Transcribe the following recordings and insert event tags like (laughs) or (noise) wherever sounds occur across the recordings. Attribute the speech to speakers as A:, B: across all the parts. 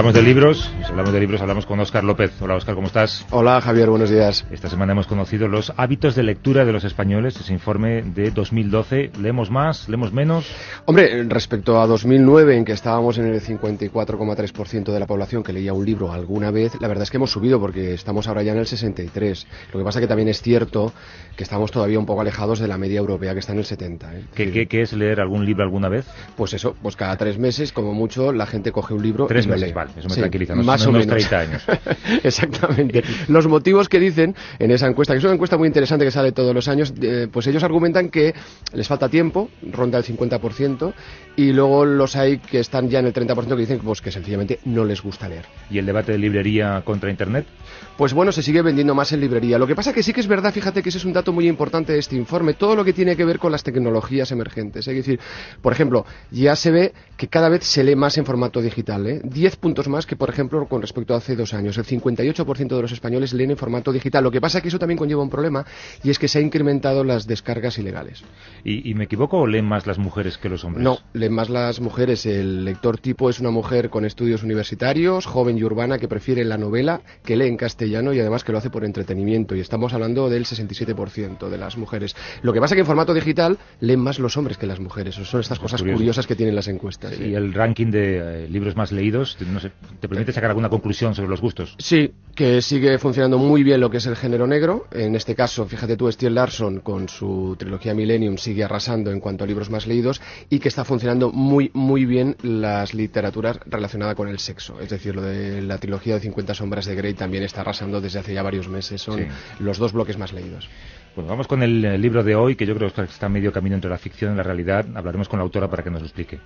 A: hablamos de libros, si hablamos de libros, hablamos con Óscar López. Hola Óscar, ¿cómo estás?
B: Hola Javier, buenos días.
A: Esta semana hemos conocido los hábitos de lectura de los españoles, ese informe de 2012. ¿Leemos más? ¿Leemos menos?
B: Hombre, respecto a 2009, en que estábamos en el 54,3% de la población que leía un libro alguna vez, la verdad es que hemos subido porque estamos ahora ya en el 63. Lo que pasa que también es cierto que estamos todavía un poco alejados de la media europea que está en el 70. ¿eh?
A: ¿Qué, qué, es leer algún libro alguna vez?
B: Pues eso, pues cada tres meses, como mucho, la gente coge un libro
A: tres
B: y
A: meses,
B: lee.
A: vale, eso me tranquiliza.
B: Más
A: no
B: o menos.
A: 30 años. (laughs)
B: Exactamente. Los motivos que dicen en esa encuesta, que es una encuesta muy interesante que sale todos los años, eh, pues ellos argumentan que les falta tiempo, ronda el 50%, y luego los hay que están ya en el 30% que dicen pues, que sencillamente no les gusta leer.
A: ¿Y el debate de librería contra Internet?
B: Pues bueno, se sigue vendiendo más en librería. Lo que pasa que sí que es verdad, fíjate que ese es un dato muy importante de este informe, todo lo que tiene que ver con las tecnologías emergentes. Es decir, por ejemplo, ya se ve que cada vez se lee más en formato digital. ¿eh? 10 puntos más que, por ejemplo, con respecto a hace dos años. El 58% de los españoles leen en formato digital. Lo que pasa es que eso también conlleva un problema y es que se han incrementado las descargas ilegales.
A: ¿Y, y me equivoco o leen más las mujeres que los hombres?
B: No, leen más las mujeres. El lector tipo es una mujer con estudios universitarios, joven y urbana, que prefiere la novela, que lee en castellano y además que lo hace por entretenimiento. Y estamos hablando del 67% de las mujeres. Lo que pasa es que en formato digital leen más los hombres que las mujeres. Son estas cosas
A: curioso.
B: curiosas que tienen las encuestas.
A: ¿Y el ranking de eh, libros más leídos, no sé, te permite sacar alguna conclusión sobre los gustos?
B: Sí, que sigue funcionando muy bien lo que es el género negro. En este caso, fíjate tú, Stieg Larsson con su trilogía Millennium sigue arrasando en cuanto a libros más leídos y que está funcionando muy, muy bien las literaturas relacionadas con el sexo. Es decir, lo de la trilogía de 50 sombras de Grey también está arrasando desde hace ya varios meses. Son
A: Sí.
B: los dos bloques más leídos.
A: Bueno, vamos con el eh, libro de hoy, que yo creo que está a medio camino entre la ficción y la realidad. Hablaremos con la autora para que nos lo explique.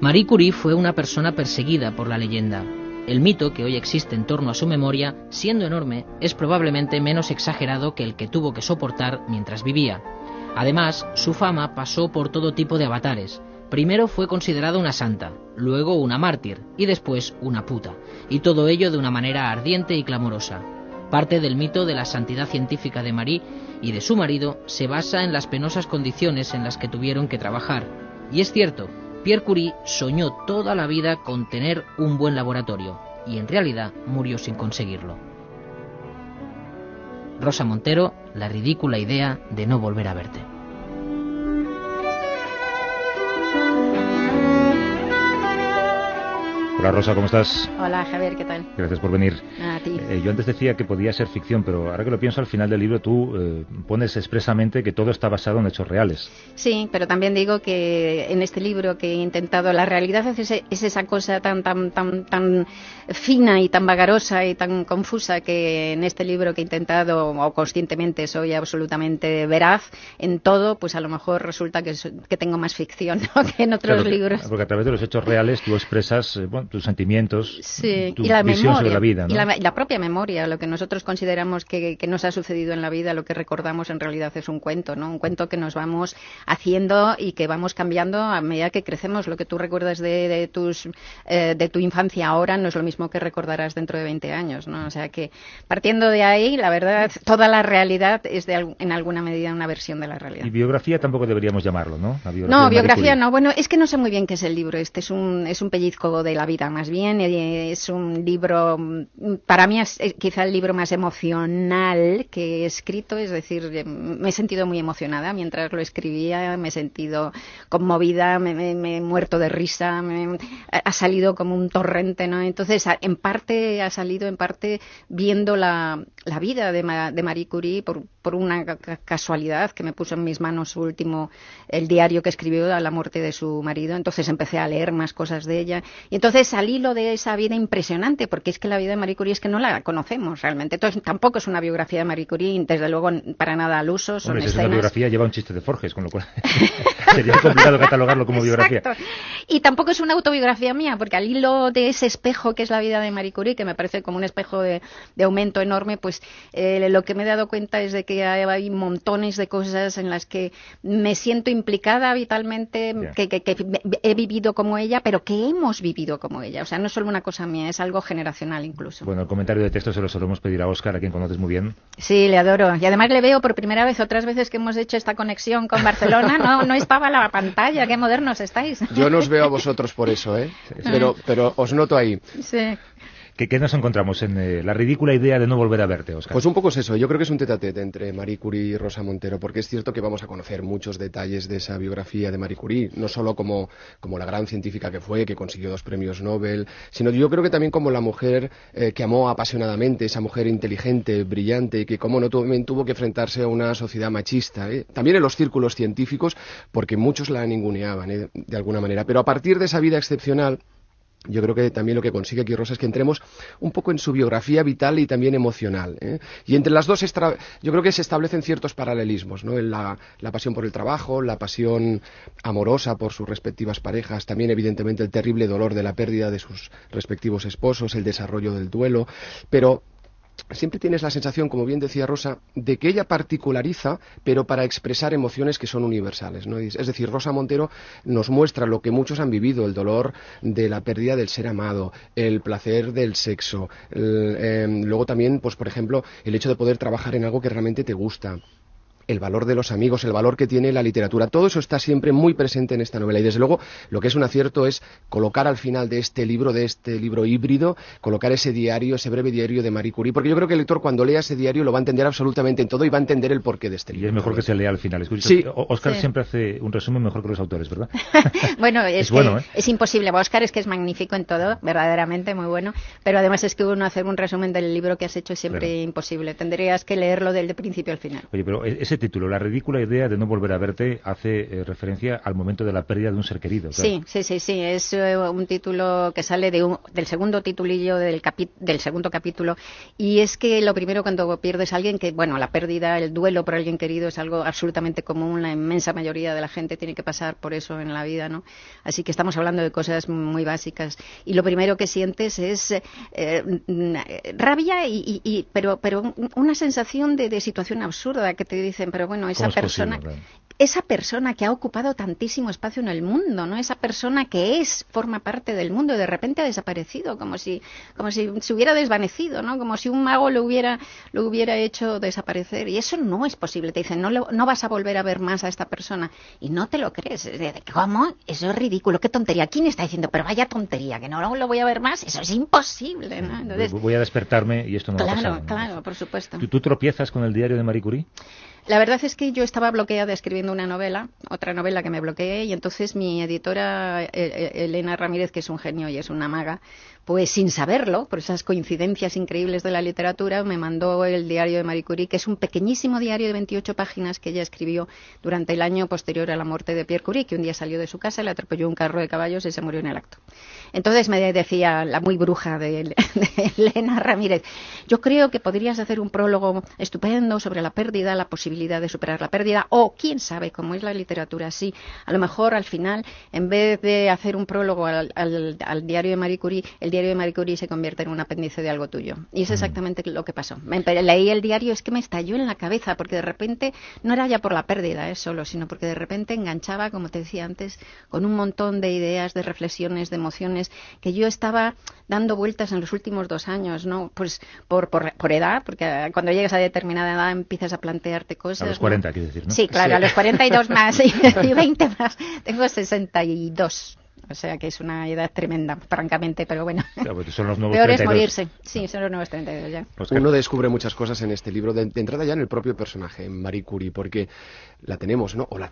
C: Marie Curie fue una persona perseguida por la leyenda. El mito que hoy existe en torno a su memoria, siendo enorme, es probablemente menos exagerado que el que tuvo que soportar mientras vivía. Además, su fama pasó por todo tipo de avatares. Primero fue considerada una santa, luego una mártir y después una puta, y todo ello de una manera ardiente y clamorosa. Parte del mito de la santidad científica de Marie y de su marido se basa en las penosas condiciones en las que tuvieron que trabajar. Y es cierto, Pierre Curie soñó toda la vida con tener un buen laboratorio y en realidad murió sin conseguirlo. Rosa Montero, la ridícula idea de no volver a verte.
A: Hola Rosa, ¿cómo estás?
D: Hola Javier, ¿qué tal?
A: Gracias por venir.
D: A ti.
A: Eh, yo antes decía que podía ser ficción, pero ahora que lo pienso, al final del libro tú eh, pones expresamente que todo está basado en hechos reales.
D: Sí, pero también digo que en este libro que he intentado, la realidad es, es esa cosa tan, tan, tan, tan fina y tan vagarosa y tan confusa que en este libro que he intentado, o conscientemente soy absolutamente veraz en todo, pues a lo mejor resulta que, que tengo más ficción (laughs) ¿no? que en otros
A: Claro,
D: libros.
A: Porque a través de los hechos reales tú expresas eh, bueno, tus sentimientos,
D: Sí,
A: tu
D: y la
A: visión
D: memoria,
A: sobre la vida. ¿no?
D: y la, y la propia memoria, lo que nosotros consideramos que, que nos ha sucedido en la vida, lo que recordamos en realidad es un cuento, ¿no? Un cuento que nos vamos haciendo y que vamos cambiando a medida que crecemos. Lo que tú recuerdas de, de tus, eh, de tu infancia ahora no es lo mismo que recordarás dentro de 20 años, ¿no? O sea que partiendo de ahí, la verdad, toda la realidad es de, en alguna medida una versión de la realidad.
A: Y biografía tampoco deberíamos llamarlo, ¿no? La
D: No,
A: de Marie
D: biografía no. Bueno, es que no sé muy bien qué es el libro. Este es un, es un pellizco de la vida, más bien. Eh, Es un libro, mm, para mí es quizá el libro más emocional que he escrito. Es decir, eh, me he sentido muy emocionada mientras lo escribía. Me he sentido conmovida, me, he muerto de risa. me- ha salido como un torrente, ¿no? Entonces, en parte ha salido, en parte viendo la, la vida de, Ma- de Marie Curie por, por una ca- ca- casualidad que me puso en mis manos su último, el diario que escribió a la muerte de su marido. Entonces empecé a leer más cosas de ella. Y entonces al hilo de esa vida impresionante, porque es que la vida de Marie Curie es que no la conocemos realmente. Entonces tampoco es una biografía de Marie Curie, desde luego para nada al uso, son
A: Hombre, si es una biografía lleva un chiste de Forges, con lo cual (laughs) sería complicado catalogarlo como biografía.
D: Exacto. Y tampoco es una autobiografía mía, porque al hilo de ese espejo que es la vida de Marie Curie, que me parece como un espejo de, de aumento enorme, pues eh, lo que me he dado cuenta es de que hay, montones de cosas en las que me siento implicada vitalmente, que, que- que he vivido como ella, pero que hemos vivido como como ella. O sea, no es solo una cosa mía, es algo generacional incluso.
A: Bueno, el comentario de texto se lo solemos pedir a Oscar, a quien conoces muy bien.
D: Sí, le adoro. Y además le veo por primera vez, otras veces que hemos hecho esta conexión con Barcelona, no, no estaba la pantalla. Qué modernos estáis.
B: Yo no os veo a vosotros por eso, ¿eh? (laughs) Pero, pero os noto ahí.
D: Sí.
A: ¿Qué, nos encontramos en eh, la ridícula idea de no volver a verte, Oscar?
B: Pues un poco es eso. Yo creo que es un tete entre Marie Curie y Rosa Montero, porque es cierto que vamos a conocer muchos detalles de esa biografía de Marie Curie, no solo como, como la gran científica que fue, que consiguió dos premios Nobel, sino yo creo que también como la mujer eh, que amó apasionadamente, esa mujer inteligente, brillante, y que como no también tuvo que enfrentarse a una sociedad machista, ¿eh? también en los círculos científicos, porque muchos la ninguneaban de alguna manera. Pero a partir de esa vida excepcional, yo creo que también lo que consigue aquí Rosa es que entremos un poco en su biografía vital y también emocional. ¿eh? Y entre las dos, yo creo que se establecen ciertos paralelismos, ¿no? La, la, pasión por el trabajo, la pasión amorosa por sus respectivas parejas, también evidentemente el terrible dolor de la pérdida de sus respectivos esposos, el desarrollo del duelo, pero siempre tienes la sensación, como bien decía Rosa, de que ella particulariza, pero para expresar emociones que son universales. Es decir, Rosa Montero nos muestra lo que muchos han vivido, el dolor de la pérdida del ser amado, el placer del sexo, em, luego también, pues por ejemplo, el hecho de poder trabajar en algo que realmente te gusta, el valor de los amigos, el valor que tiene la literatura. Todo eso está siempre muy presente en esta novela. Y desde luego, lo que es un acierto es colocar al final de este libro, de este libro híbrido, colocar ese diario, ese breve diario de Marie Curie. Porque yo creo que el lector, cuando lea ese diario, lo va a entender absolutamente en todo y va a entender el porqué de este libro.
A: Y es mejor que se lea al final.
B: sí.
A: Oscar siempre hace un resumen mejor que los autores, ¿verdad? (laughs)
D: bueno, es, bueno, ¿eh? es imposible. Oscar es que es magnífico en todo, verdaderamente muy bueno. Pero además es que uno hacer un resumen del libro que has hecho es siempre imposible. Tendrías que leerlo del principio al final.
A: Oye, pero e-, ese título, La ridícula idea de no volver a verte, hace eh, referencia al momento de la pérdida de un ser querido.
D: Sí, sí, sí, sí. Es eh, un título que sale de del segundo titulillo del, del segundo capítulo. Y es que lo primero cuando pierdes a alguien, que bueno, la pérdida, el duelo por alguien querido es algo absolutamente común. La inmensa mayoría de la gente tiene que pasar por eso en la vida, ¿no? Así que estamos hablando de cosas muy básicas. Y lo primero que sientes es eh, rabia, y, pero, pero una sensación de, de situación absurda que te dicen, pero bueno, esa persona, esa persona que ha ocupado tantísimo espacio en el mundo, ¿no? Esa persona que es, forma parte del mundo y de repente ha desaparecido, como si, como si se hubiera desvanecido, ¿no? Como si un mago lo hubiera, lo hubiera hecho desaparecer. Y eso no es posible. Te dicen, no, no vas a volver a ver más a esta persona. Y no te lo crees. ¿Cómo? Eso es ridículo. Qué tontería. ¿Quién está diciendo? Pero vaya tontería, que no lo voy a ver más. Eso es imposible, ¿no?
A: Entonces, voy a despertarme y esto no
D: claro,
A: va a pasar.
D: Claro, por supuesto.
A: ¿Tú, ¿Tú tropiezas con el diario de Marie Curie?
D: La verdad es que yo estaba bloqueada escribiendo una novela, otra novela que me bloqueé, y entonces mi editora, eh, eh, Elena Ramírez, que es un genio y es una maga, pues sin saberlo, por esas coincidencias increíbles de la literatura, me mandó el diario de Marie Curie, que es un pequeñísimo diario de 28 páginas que ella escribió durante el año posterior a la muerte de Pierre Curie, que un día salió de su casa, le atropelló un carro de caballos y se murió en el acto. Entonces me decía la muy bruja de, (laughs) Elena Ramírez, yo creo que podrías hacer un prólogo estupendo sobre la pérdida, la posibilidad de superar la pérdida, o quién sabe cómo es la literatura así, a lo mejor al final, en vez de hacer un prólogo al, al diario de Marie Curie, el diario de Marie Curie se convierte en un apéndice de algo tuyo. Y es exactamente lo que pasó. leí el diario, es que me estalló en la cabeza, porque de repente no era ya por la pérdida ¿eh? solo, sino porque de repente enganchaba, como te decía antes, con un montón de ideas, de reflexiones, de emociones que yo estaba dando vueltas en los últimos dos años, ¿no? Pues por, por, edad, porque cuando llegas a determinada edad empiezas a plantearte cosas.
A: A los 40, quieres decir, ¿no?
D: Sí, claro, a los 42 más (laughs) y, y 20 más. Tengo 62. O sea que es una edad tremenda, francamente, pero bueno.
A: Pues son los nuevos (laughs)
D: Peor es morirse. Sí, son los nuevos 32 ya.
B: Uno descubre muchas cosas en este libro, de, entrada ya en el propio personaje, en Marie Curie, porque la tenemos, ¿no? O la,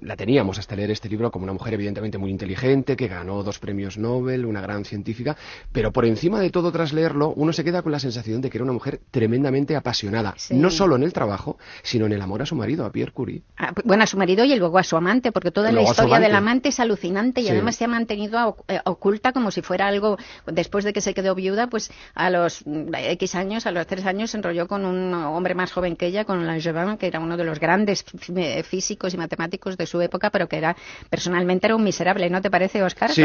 B: la teníamos hasta leer este libro como una mujer evidentemente muy inteligente, que ganó dos premios Nobel, una gran científica, pero por encima de todo, tras leerlo, uno se queda con la sensación de que era una mujer tremendamente apasionada, no solo en el trabajo, sino en el amor a su marido, a Pierre Curie.
D: Ah, bueno, a su marido y luego a su amante, porque toda la historia del amante es alucinante y además se ha mantenido eh, oculta como si fuera algo, después de que se quedó viuda, pues a los mm, X años, a los tres años, se enrolló con un hombre más joven que ella, con Langevin, que era uno de los grandes físicos y matemáticos de su época, pero que era personalmente era un miserable, ¿no te parece, Oscar?
B: Sí,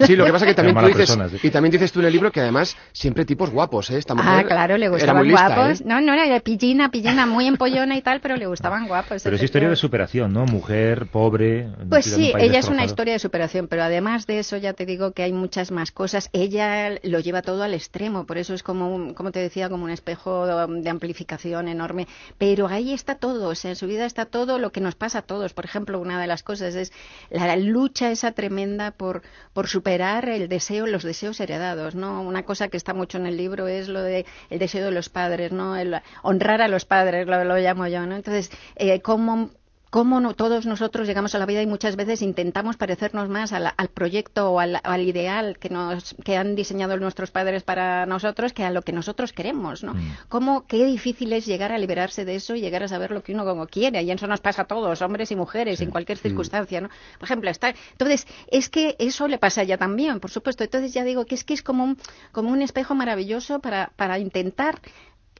B: sí lo que pasa que también tú dices, y también dices tú en el libro que además siempre tipos guapos, ¿eh? Esta
D: ah, claro, le gustaban guapos.
B: ¿eh?
D: No, no, era pillina, pillina, muy empollona y tal, pero le gustaban guapos.
A: Pero es historia de superación, ¿no? Mujer, pobre.
D: Pues sí, ella es una historia de superación, pero además además de eso, ya te digo que hay muchas más cosas. Ella lo lleva todo al extremo, por eso es como, como te decía, como un espejo de amplificación enorme. Pero ahí está todo, o sea, en su vida está todo lo que nos pasa a todos. Por ejemplo, una de las cosas es la lucha esa tremenda por, por superar el deseo, los deseos heredados, ¿no? Una cosa que está mucho en el libro es lo de el deseo de los padres, ¿no? El honrar a los padres, lo, lo llamo yo, ¿no? Entonces, eh, cómo cómo no, todos nosotros llegamos a la vida y muchas veces intentamos parecernos más al, proyecto o al, ideal que, nos, que han diseñado nuestros padres para nosotros que a lo que nosotros queremos, ¿no? Mm. Cómo, qué difícil es llegar a liberarse de eso y llegar a saber lo que uno como quiere, y eso nos pasa a todos, hombres y mujeres, en cualquier mm. circunstancia, ¿no? Por ejemplo, está, entonces, es que eso le pasa a ella también, por supuesto, entonces ya digo que es que es como un, como un espejo maravilloso para, para intentar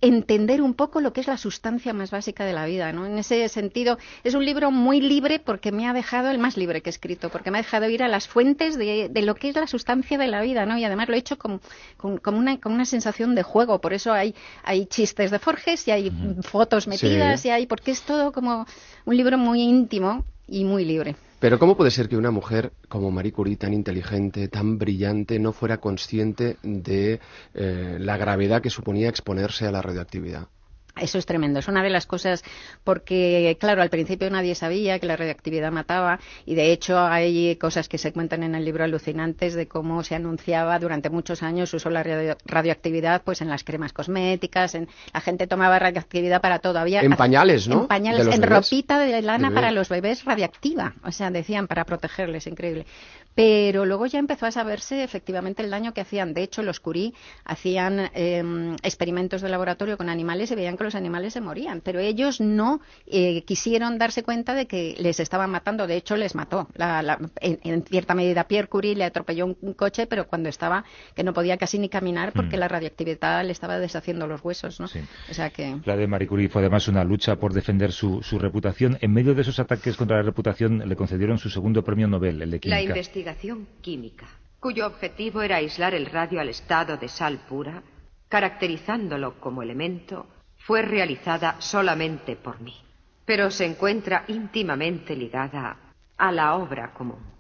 D: entender un poco lo que es la sustancia más básica de la vida, ¿no? En ese sentido, es un libro muy libre porque me ha dejado, el más libre que he escrito, porque me ha dejado ir a las fuentes de, lo que es la sustancia de la vida, ¿no? Y además lo he hecho con, una, con una sensación de juego, por eso hay, hay chistes de Forges y hay fotos metidas y hay, porque es todo como un libro muy íntimo y muy libre.
B: Pero ¿cómo puede ser que una mujer como Marie Curie, tan inteligente, tan brillante, no fuera consciente de eh, la gravedad que suponía exponerse a la radioactividad?
D: Eso es tremendo. Es una de las cosas porque, claro, al principio nadie sabía que la radioactividad mataba y, de hecho, hay cosas que se cuentan en el libro alucinantes de cómo se anunciaba durante muchos años usó la radioactividad pues en las cremas cosméticas, en la gente tomaba radioactividad para todo. Había,
B: en pañales, ¿no?
D: En pañales, en ropita de lana para los bebés radiactiva. O sea, decían para protegerles, increíble. Pero luego ya empezó a saberse efectivamente el daño que hacían. De hecho, los Curie hacían em, experimentos de laboratorio con animales y veían que los animales se morían. Pero ellos no eh, quisieron darse cuenta de que les estaban matando. De hecho, les mató. en, cierta medida, Pierre Curie le atropelló un, coche, pero cuando estaba que no podía casi ni caminar porque mm. la radioactividad le estaba deshaciendo los huesos. ¿no? O sea que...
A: La de Marie Curie fue además una lucha por defender su, reputación. En medio de esos ataques contra la reputación, le concedieron su segundo premio Nobel, el de Química
E: investigación química, cuyo objetivo era aislar el radio al estado de sal pura, caracterizándolo como elemento, fue realizada solamente por mí, pero se encuentra íntimamente ligada a la obra común.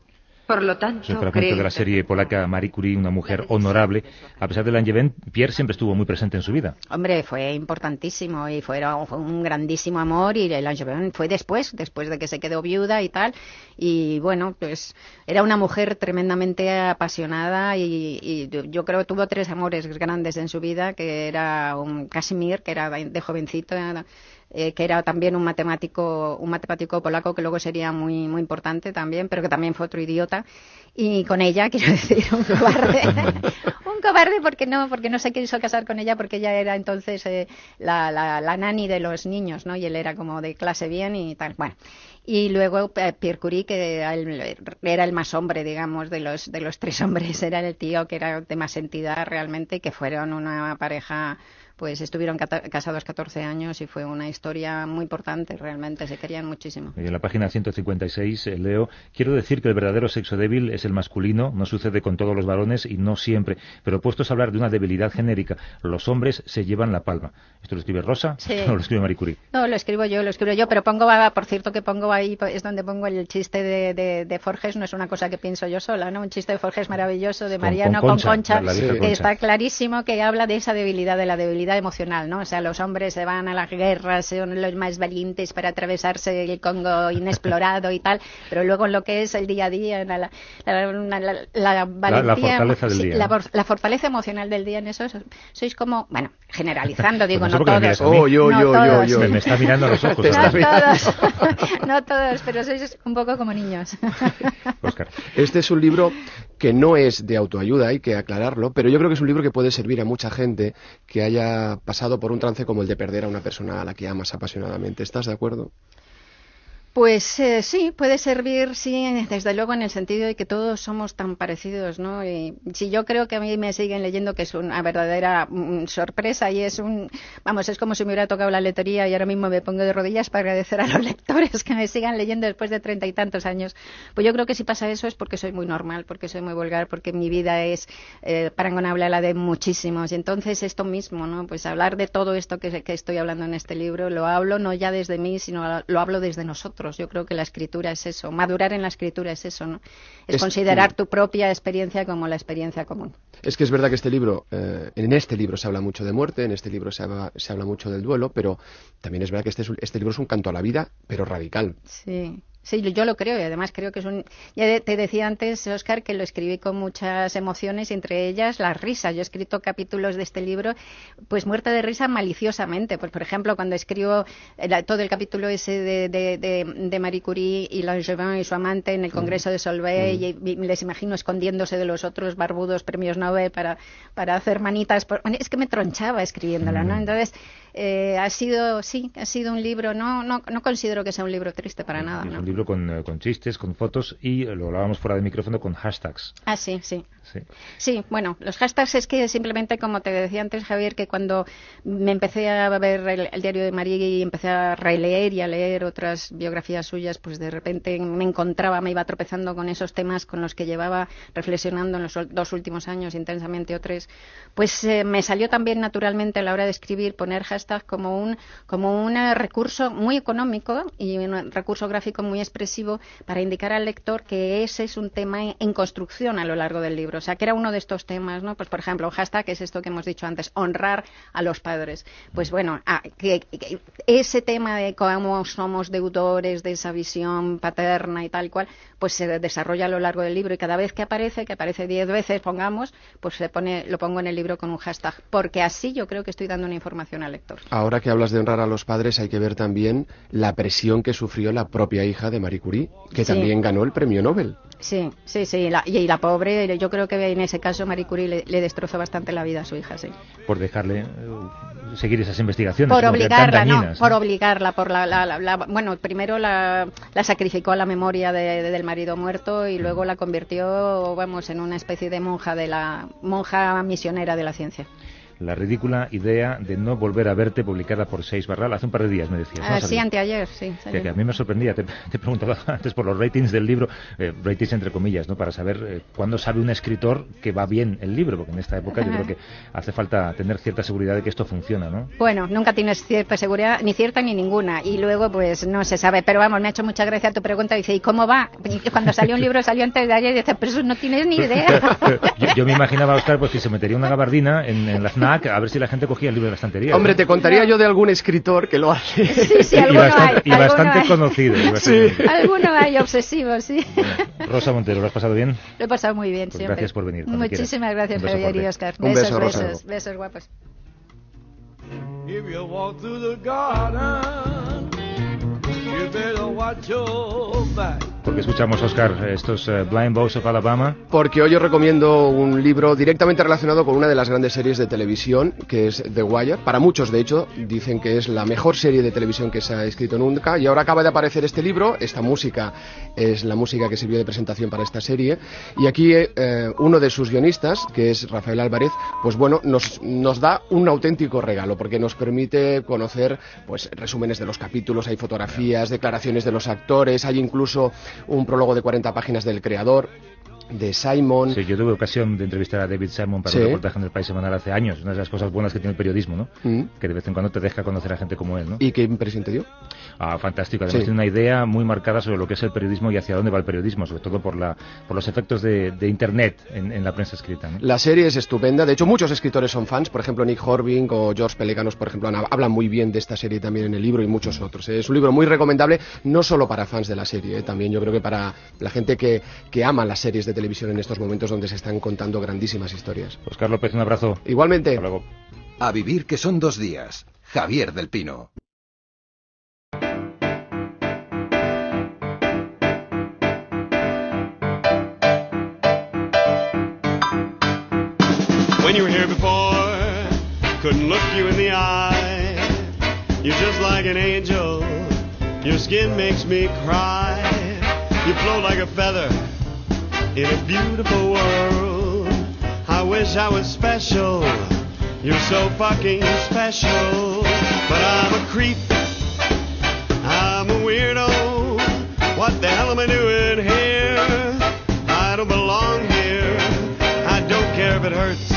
E: Por lo tanto,
A: un fragmento de la serie polaca Marie Curie, una mujer honorable. A pesar de Langevin, Pierre siempre estuvo muy presente en su vida.
D: Hombre, fue importantísimo y fue, un grandísimo amor y Langevin fue después, después de que se quedó viuda y tal. Y bueno, pues era una mujer tremendamente apasionada y, yo creo que tuvo tres amores grandes en su vida, que era un Casimir, que era de jovencito, eh, que era también un matemático, un matemático polaco que luego sería muy, muy importante también, pero que también fue otro idiota. Y con ella, (laughs) quiero decir, un cobarde. (laughs) un cobarde porque no, porque no se quiso casar con ella porque ella era entonces eh, la, la, la nani de los niños, ¿no? Y él era como de clase bien y tal. Bueno. Y luego eh, Pierre Curie, que era el, más hombre, digamos, de los, de los tres hombres, (laughs) era el tío que era de más entidad realmente, que fueron una pareja pues estuvieron casados 14 años y fue una historia muy importante, realmente se querían muchísimo.
A: Y en la página 156 eh, leo, quiero decir que el verdadero sexo débil es el masculino, no sucede con todos los varones y no siempre, pero puestos a hablar de una debilidad genérica, los hombres se llevan la palma. ¿Esto lo escribe Rosa (laughs) o lo escribe Marie Curie?
D: No, lo escribo yo, lo escribo yo, pero pongo, por cierto que pongo ahí, es donde pongo el chiste de, Forges, no es una cosa que pienso yo sola, ¿no? Un chiste de Forges maravilloso de Mariano con Concha, que está clarísimo que habla de esa debilidad, de la debilidad emocional, ¿no? O sea, los hombres se van a las guerras, son los más valientes para atravesarse el Congo inexplorado y tal, pero luego en lo que es el día a día, la, la, valentía, la, fortaleza emocional del día en eso, sois como, bueno, generalizando, digo, no todos.
B: Oh, yo, yo, yo,
A: Me, está mirando a los (laughs) ojos.
D: no todos, (laughs) (laughs) no todos, pero sois un poco como niños.
B: Oscar. Este es un libro que no es de autoayuda, hay que aclararlo, pero yo creo que es un libro que puede servir a mucha gente que haya pasado por un trance como el de perder a una persona a la que amas apasionadamente. ¿Estás de acuerdo?
D: Pues eh, sí, puede servir, sí, desde luego en el sentido de que todos somos tan parecidos, ¿no? Y si yo creo que a mí me siguen leyendo que es una verdadera mm, sorpresa y es un, vamos, es como si me hubiera tocado la letería y ahora mismo me pongo de rodillas para agradecer a los (laughs) lectores que me sigan leyendo después de treinta y tantos años. Pues yo creo que si pasa eso es porque soy muy normal, porque soy muy vulgar, porque mi vida es eh, parangonable a la de muchísimos. Y entonces esto mismo, ¿no? Pues hablar de todo esto que, que estoy hablando en este libro, lo hablo no ya desde mí, sino lo hablo desde nosotros otros. Yo creo que la escritura es eso, madurar en la escritura es eso, ¿no? Es, considerar tu propia experiencia como la experiencia común.
B: Es que es verdad que este libro, eh, en este libro se habla mucho de muerte, en este libro se habla, se habla mucho del duelo, pero también es verdad que este, este libro es un canto a la vida, pero radical.
D: Sí. Sí, yo lo creo y además creo que es un... Ya te decía antes, Oscar, que lo escribí con muchas emociones, entre ellas la risa. Yo he escrito capítulos de este libro, pues muerta de risa maliciosamente. Pues, por ejemplo, cuando escribo todo el capítulo ese de, de, de, Marie Curie y Langevin y su amante en el. Congreso de Solvay, mm. y, les imagino escondiéndose de los otros barbudos premios Nobel para, para hacer manitas. Es que me tronchaba escribiéndola, ¿no? Mm. Entonces, eh, ha sido, sí, ha sido un libro, no, no, no considero que sea un libro triste para nada.
A: ¿no? Eh, con, chistes, con fotos y lo hablábamos fuera de micrófono con hashtags.
D: Ah, sí, sí. Sí. bueno, los hashtags es que simplemente, como te decía antes, Javier, que cuando me empecé a ver el, diario de María y empecé a releer y a leer otras biografías suyas, pues de repente me encontraba, me iba tropezando con esos temas con los que llevaba reflexionando en los dos últimos años intensamente o tres, pues eh, me salió también naturalmente a la hora de escribir poner hashtags como un, como un eh, recurso muy económico y un recurso gráfico muy expresivo para indicar al lector que ese es un tema en construcción a lo largo del libro. O sea, que era uno de estos temas, ¿no? Pues, por ejemplo, un hashtag es esto que hemos dicho antes, honrar a los padres. Pues bueno, ah, que, ese tema de cómo somos deudores de esa visión paterna y tal cual, pues se desarrolla a lo largo del libro y cada vez que aparece, que aparece diez veces, pongamos, pues se pone, lo pongo en el libro con un hashtag, porque así yo creo que estoy dando una información al lector.
B: Ahora que hablas de honrar a los padres, hay que ver también la presión que sufrió la propia hija de Marie Curie, que también ganó el premio Nobel.
D: Sí, sí, sí. y, la pobre, yo creo que en ese caso Marie Curie le, destrozó bastante la vida a su hija, sí.
A: Por dejarle eh, seguir esas investigaciones.
D: Por obligarla, no, por obligarla, por la, bueno, primero la, sacrificó a la memoria del marido muerto y luego la convirtió, vamos, en una especie de monja de la monja misionera de la ciencia
A: la ridícula idea de no volver a verte publicada por Seis Barral hace un par de días, me decías.
D: Ah, sí, anteayer, sí.
A: Que, a mí me sorprendía, te, te preguntaba (laughs) antes por los ratings del libro, eh, ratings entre comillas, ¿no? para saber eh, cuándo sabe un escritor que va bien el libro, porque en esta época yo creo que hace falta tener cierta seguridad de que esto funciona, ¿no?
D: Bueno, nunca tienes cierta seguridad, ni cierta ni ninguna, y luego pues no se sabe, pero vamos, me ha hecho mucha gracia tu pregunta, dice, ¿y cómo va? cuando salió un libro salió antes de ayer, y dice, pero eso no tienes ni idea. (laughs)
A: yo, me imaginaba, Oscar, pues que se metería una gabardina en, en la (laughs) A ver si la gente cogía el libro de la estantería.
B: Hombre, te contaría yo de algún escritor que lo hace.
D: Sí, sí, y
A: bastante, Y bastante conocido.
D: sí. Alguno hay obsesivo, sí.
A: Rosa Montero, ¿lo has pasado bien?
D: Lo he pasado muy bien, pues siempre.
A: Gracias por venir.
D: Muchísimas gracias, Javier y Oscar.
B: Un
D: besos,
B: beso,
D: besos, besos guapos.
A: Porque escuchamos, Oscar, estos eh, Blind Boys of Alabama.
B: Porque hoy os recomiendo un libro directamente relacionado con una de las grandes series de televisión, que es The Wire. Para muchos, de hecho, dicen que es la mejor serie de televisión que se ha escrito nunca. Y ahora acaba de aparecer este libro. Esta música es la música que sirvió de presentación para esta serie. Y aquí eh, uno de sus guionistas, que es Rafael Álvarez, pues bueno, nos, nos da un auténtico regalo, porque nos permite conocer pues resúmenes de los capítulos, hay fotografías, declaraciones de los actores, hay incluso un prólogo de 40 páginas del creador de Simon.
A: Sí, yo tuve ocasión de entrevistar a David Simon para un reportaje en el País Semanal hace años, una de las cosas buenas que tiene el periodismo, ¿no? Mm. Que de vez en cuando te deja conocer a gente como él, ¿no?
B: ¿Y qué impresión te dio?
A: Ah, fantástico. Además tiene una idea muy marcada sobre lo que es el periodismo y hacia dónde va el periodismo, sobre todo por, la, por los efectos de, Internet en, la prensa escrita.
B: La serie es estupenda. De hecho, muchos escritores son fans. Por ejemplo, Nick Horving o George Pelecanos, por ejemplo, hablan muy bien de esta serie también en el libro y muchos otros. Es un libro muy recomendable, no solo para fans de la serie, ¿eh? también yo creo que para la gente que, que ama las series de televisión en estos momentos donde se están contando grandísimas historias.
A: Oscar López, un abrazo.
B: Igualmente.
A: Hasta luego.
F: A vivir que son dos días. Javier del Pino. When you were here before, couldn't look you in the eye. You're just like an angel. Your skin makes me cry. You float like a feather in a beautiful world. I wish I was special. You're so fucking special. But I'm a creep. I'm a weirdo. What the hell am I doing here? I don't belong here. I don't care if it hurts.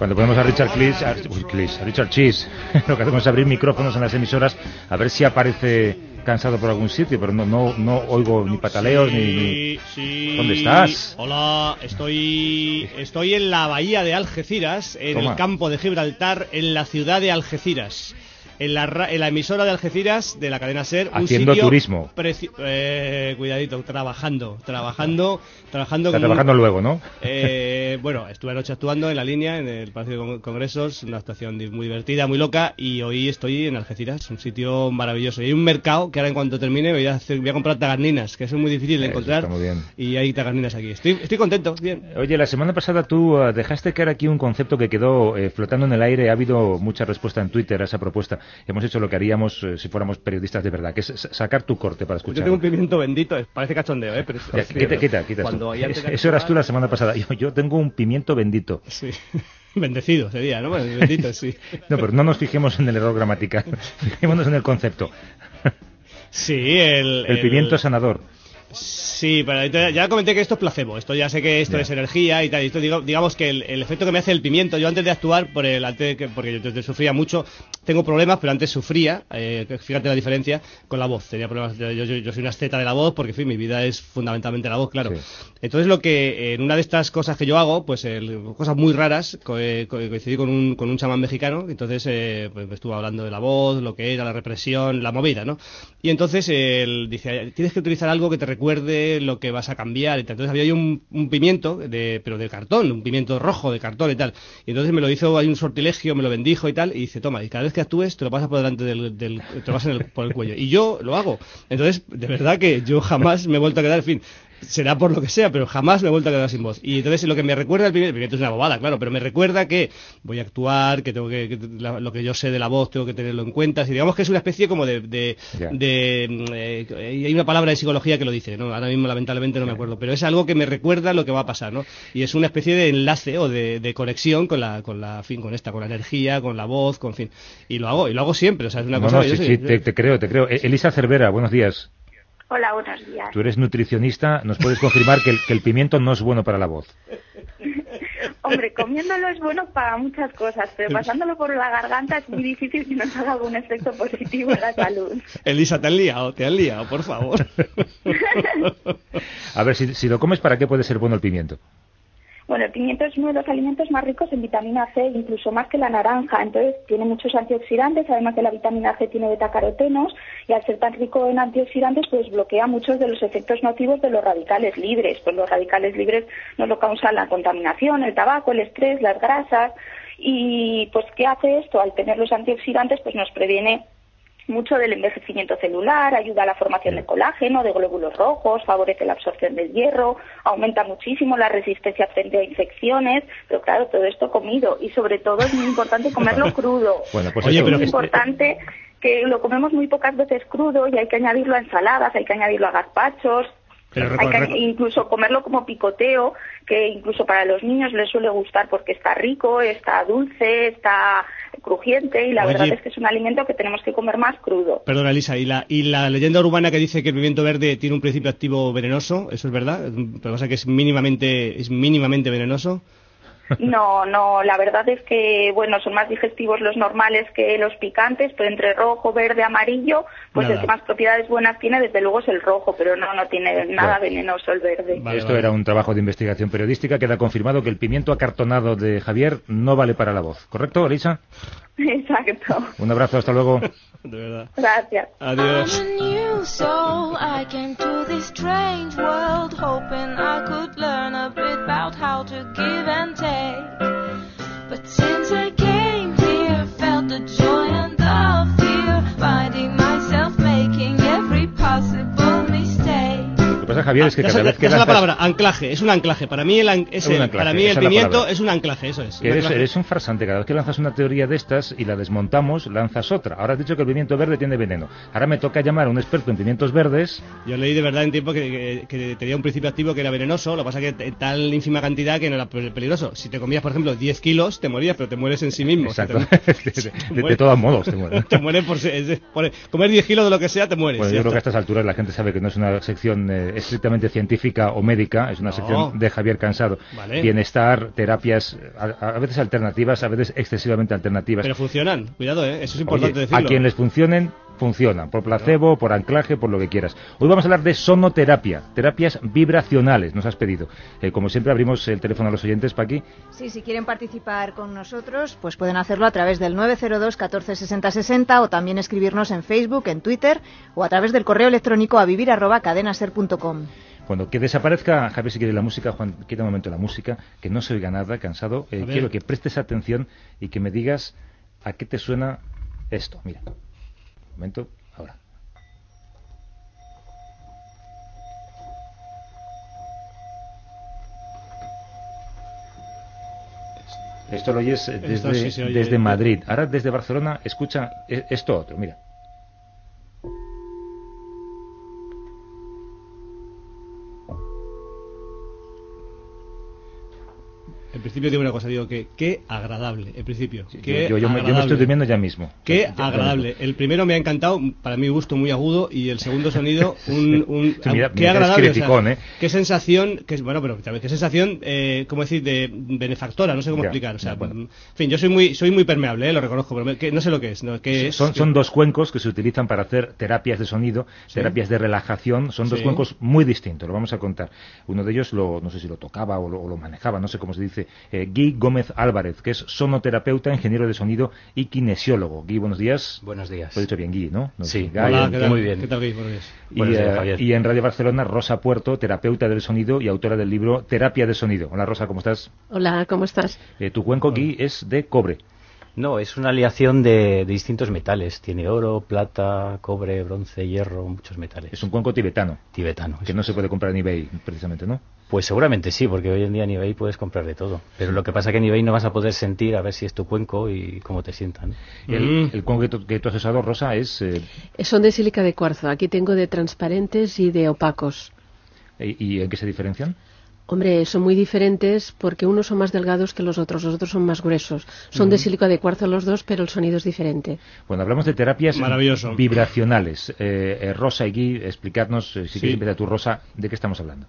A: Cuando ponemos a Richard Cleese, a, Richard Cheese, (laughs) lo que hacemos es abrir micrófonos en las emisoras a ver si aparece Cansado por algún sitio, pero no, no, no oigo ni pataleos ni,
G: Sí,
A: ¿Dónde estás?
G: Hola, estoy, estoy en la bahía de Algeciras, en
A: Toma.
G: el campo de Gibraltar, en la ciudad de Algeciras. En la, en la emisora de Algeciras de la cadena Ser. un
A: Haciendo
G: sitio
A: turismo.
G: eh, cuidadito, trabajando, trabajando, trabajando.
A: Está
G: un-
A: trabajando luego, ¿no?
G: eh, (laughs) bueno, estuve anoche actuando en la línea, en el Palacio de Con- Congresos, una actuación muy divertida, muy loca, y hoy estoy en Algeciras, un sitio maravilloso. Y hay un mercado que ahora en cuanto termine voy a, hacer, voy a comprar tagarninas, que eso es muy difícil de encontrar.
A: está muy bien.
G: Y hay tagarninas aquí. Estoy, estoy contento, bien.
A: Oye, la semana pasada tú eh, dejaste caer aquí un concepto que quedó eh, flotando en el aire. Ha habido mucha respuesta en Twitter a esa propuesta. Hemos hecho lo que haríamos eh, si fuéramos periodistas de verdad, que es sa- sacar tu corte para
G: Yo
A: escuchar.
G: tengo un pimiento bendito, parece cachondeo, ¿eh? Pero es-
A: Ya, quita, quita, quita.
G: Cuando de
A: Eso eras tú la semana pasada. Yo, yo tengo un pimiento bendito.
G: Sí. (laughs) Bendecido sería, ¿no? Bueno, bendito, sí. (laughs)
A: No, pero no nos fijemos en el error gramatical. (laughs) Fijémonos en el concepto.
G: Sí, el...
A: El pimiento sanador.
G: Sí, pero ya comenté que esto es placebo. Esto ya sé que esto
A: Ya.
G: es energía y tal. y Esto digo- digamos que el, el efecto que me hace el pimiento, yo antes de actuar, por el, antes que, porque yo sufría mucho, tengo problemas, pero antes sufría, eh, fíjate la diferencia, con la voz. Tenía problemas, yo, yo, yo soy una asceta de la voz, porque en fin, mi vida es fundamentalmente la voz, claro.
A: Sí.
G: Entonces lo que, en una de estas cosas que yo hago, pues el- cosas muy raras, co- eh, co- coincidí con un, con un chamán mexicano, entonces eh, pues, me estuvo hablando de la voz, lo que era la represión, la movida, ¿no? Y entonces él dice, tienes que utilizar algo que te recuerde lo que vas a cambiar y tal. Entonces había ahí un, un pimiento, de, pero de cartón, un pimiento rojo de cartón y tal. Y entonces me lo hizo, hay un sortilegio, me lo bendijo y tal, y dice, toma, y cada vez que actúes te lo pasas por delante del, del- te lo pasas en el- por el cuello. Y yo lo hago. Entonces, de verdad que yo jamás me he vuelto a quedar, en fin, será por lo que sea, pero jamás me he vuelto a quedar sin voz. Y entonces lo que me recuerda el pimiento, el es una bobada, claro, pero me recuerda que voy a actuar, que tengo que, que la- lo que yo sé de la voz tengo que tenerlo en cuenta. Y digamos que es una especie como de... de, de, eh, hay una palabra de psicología que lo dice, ¿no? ahora mismo lamentablemente no me acuerdo, pero es algo que me recuerda lo que va a pasar, ¿no? Y es una especie de enlace o de, de conexión con la, con la, fin, con esta, con la energía, con la voz, con fin. Y lo hago, y lo hago siempre, o sea, es una
A: No,
G: cosa
A: no,
G: yo
A: sí,
G: soy-
A: sí, te, te creo, te creo. E- Elisa Cervera, buenos días.
H: Hola, buenos días.
A: Tú eres nutricionista. ¿Nos puedes confirmar que el, que el pimiento no es bueno para la voz? (laughs)
H: Hombre, comiéndolo es bueno para muchas cosas, pero pasándolo por la garganta es muy difícil que nos haga algún efecto positivo en la salud. (laughs)
G: Elisa, te han liado, te han liado, por favor. (laughs)
A: A ver, si, si lo comes, ¿para qué puede ser bueno el pimiento?
H: Bueno, el pimiento es uno de los alimentos más ricos en vitamina C, incluso más que la naranja. Entonces, tiene muchos antioxidantes, además de la vitamina C tiene betacarotenos, y al ser tan rico en antioxidantes, pues bloquea muchos de los efectos nocivos de los radicales libres. Pues los radicales libres nos lo causan la contaminación, el tabaco, el estrés, las grasas. Y pues, ¿qué hace esto? Al tener los antioxidantes, pues nos previene mucho del envejecimiento celular, ayuda a la formación de colágeno, de glóbulos rojos, favorece la absorción del hierro, aumenta muchísimo la resistencia frente a infecciones, pero claro, todo esto comido y sobre todo es muy importante (laughs) comerlo crudo.
A: Bueno, pues
G: Oye,
A: esto-
G: pero-
H: es
A: esto-
H: importante que lo comemos muy pocas veces crudo y hay que añadirlo a ensaladas, hay que añadirlo a gazpachos,
G: Pero
H: hay que incluso comerlo como picoteo, que incluso para los niños les suele gustar porque está rico, está dulce, está crujiente y la
G: Oye.
H: verdad es que es un alimento que tenemos que comer más crudo.
G: Perdona, Elisa, ¿y la, ¿y la leyenda urbana que dice que el pimiento verde tiene un principio activo venenoso? ¿Eso es verdad? Lo que pasa es que es mínimamente, es mínimamente venenoso.
H: No, no, la verdad es que, bueno, son más digestivos los normales que los picantes, pero entre rojo, verde, amarillo, pues
G: Nada.
H: el que más propiedades buenas tiene, desde luego, es el rojo, pero no, no tiene nada
A: Bueno.
H: venenoso el verde.
G: Vale,
A: Esto
G: vale.
A: era un trabajo de investigación periodística. Queda confirmado que el pimiento acartonado de Javier no vale para la voz. ¿Correcto, Elisa? (laughs)
H: Exacto.
A: Un abrazo, hasta luego. (laughs)
G: De verdad.
H: Gracias.
G: Adiós.
A: Pasa, Javier, es que cada vez que
G: sé la
A: lanzas-
G: palabra, anclaje, es un anclaje. Para mí el, an- es el-
A: anclaje,
G: para mí el pimiento es un anclaje, eso es.
A: Eres,
G: anclaje.
A: eres un farsante, cada vez que lanzas una teoría de estas y la desmontamos, lanzas otra. Ahora has dicho que el pimiento verde tiene veneno. Ahora me toca llamar a un experto en pimientos verdes.
G: Yo leí de verdad en tiempo que, que- que tenía un principio activo que era venenoso, lo que pasa que tal ínfima cantidad que no era pe- peligroso. Si te comías, por ejemplo, 10 kilos, te morías, pero te mueres en sí mismo.
A: Exacto.
G: Te- (laughs)
A: De- de- de todos modos, te mueres. (laughs)
G: te mueres por, por- comer 10 kilos de lo que sea, te mueres.
A: Bueno, yo creo que a estas alturas la gente sabe que no es una sección eh, estrictamente científica o médica, es una
G: No.
A: sección de Javier Cansado.
G: Vale.
A: Bienestar, terapias, a, a veces alternativas, a veces excesivamente alternativas.
G: Pero funcionan, cuidado, ¿eh? eso es
A: Oye,
G: importante
A: a
G: decirlo.
A: quien les funcionen, funcionan, por placebo, por anclaje, por lo que quieras. Hoy vamos a hablar de sonoterapia, terapias vibracionales, nos has pedido. Eh, como siempre abrimos el teléfono a los oyentes, Paqui.
I: Sí, si quieren participar con nosotros, pues pueden hacerlo a través del 902 14 60 60 o también escribirnos en Facebook, en Twitter o a través del correo electrónico a vivir arroba cadenaser.com.
A: Cuando que desaparezca, Javier, si quiere la música, Juan, quita un momento la música, que no se oiga nada, cansado. Eh, quiero que prestes atención y que me digas a qué te suena esto. Mira, momento, ahora. Esto lo oyes eh, desde,
G: sí se oye.
A: desde Madrid. Ahora desde Barcelona, escucha eh, esto otro, mira.
G: Principio digo una cosa, digo que qué agradable, en principio. qué
A: Yo, me, yo me
G: agradable.
A: estoy durmiendo ya mismo.
G: Qué
A: Ya- ya
G: agradable. El primero me ha encantado, para mi gusto muy agudo, y el segundo sonido, (laughs) un, un-
A: Sí, mira,
G: qué
A: mira,
G: agradable. o sea,
A: criticón, ¿eh?
G: Qué sensación, que bueno, pero qué sensación, eh, ¿cómo decir?, de benefactora, no sé cómo
A: Ya,
G: explicar. O sea,
A: bueno.
G: en fin, yo soy muy, soy muy permeable, eh, lo reconozco, pero me- que no sé lo que es. ¿no? Que es-
A: son, son dos cuencos que se utilizan para hacer terapias de sonido, terapias de relajación. Son dos cuencos muy distintos, lo vamos a contar. Uno de ellos, lo, no sé si lo tocaba o lo, o lo manejaba, no sé cómo se dice, eh, Guy Gómez Álvarez, que es sonoterapeuta, ingeniero de sonido y kinesiólogo. Guy, buenos días.
J: Buenos días.
A: Lo he dicho bien, Guy, ¿no? No
J: Sí.
A: Guy,
G: Hola, ¿qué tal?
J: muy bien.
G: ¿Qué tal, Guy? Buenos días.
A: Y,
J: Buenos días,
A: eh,
J: Javier.
A: y en Radio Barcelona, Rosa Puerto, terapeuta del sonido y autora del libro Terapia de Sonido. Hola, Rosa, ¿cómo estás?
K: Hola, ¿cómo estás?
A: Eh, tu cuenco, Guy, es de cobre.
J: No, es una aleación de, de distintos metales. Tiene oro, plata, cobre, bronce, hierro, muchos metales.
A: Es un cuenco tibetano,
J: tibetano.
A: que no se puede comprar en eBay, precisamente, ¿no?
J: Pues seguramente sí, porque hoy en día en eBay puedes comprar de todo. Pero lo que pasa que en eBay no vas a poder sentir a ver si es tu cuenco y cómo te sientan.
A: El,
G: Mm.
A: el cuenco que tú, que tú has usado, Rosa, es... eh,
K: Son de sílica de cuarzo. Aquí tengo de transparentes y de opacos.
A: ¿Y y en qué se diferencian?
K: Hombre, son muy diferentes porque unos son más delgados que los otros, los otros son más gruesos. Son de sílica de cuarzo los dos, pero el sonido es diferente.
A: Bueno, hablamos de terapias
G: Maravilloso.
A: vibracionales. Eh, eh, Rosa y Guy, explicadnos, eh, si
G: Sí.
A: quieres empezar tú, Rosa, ¿de qué estamos hablando?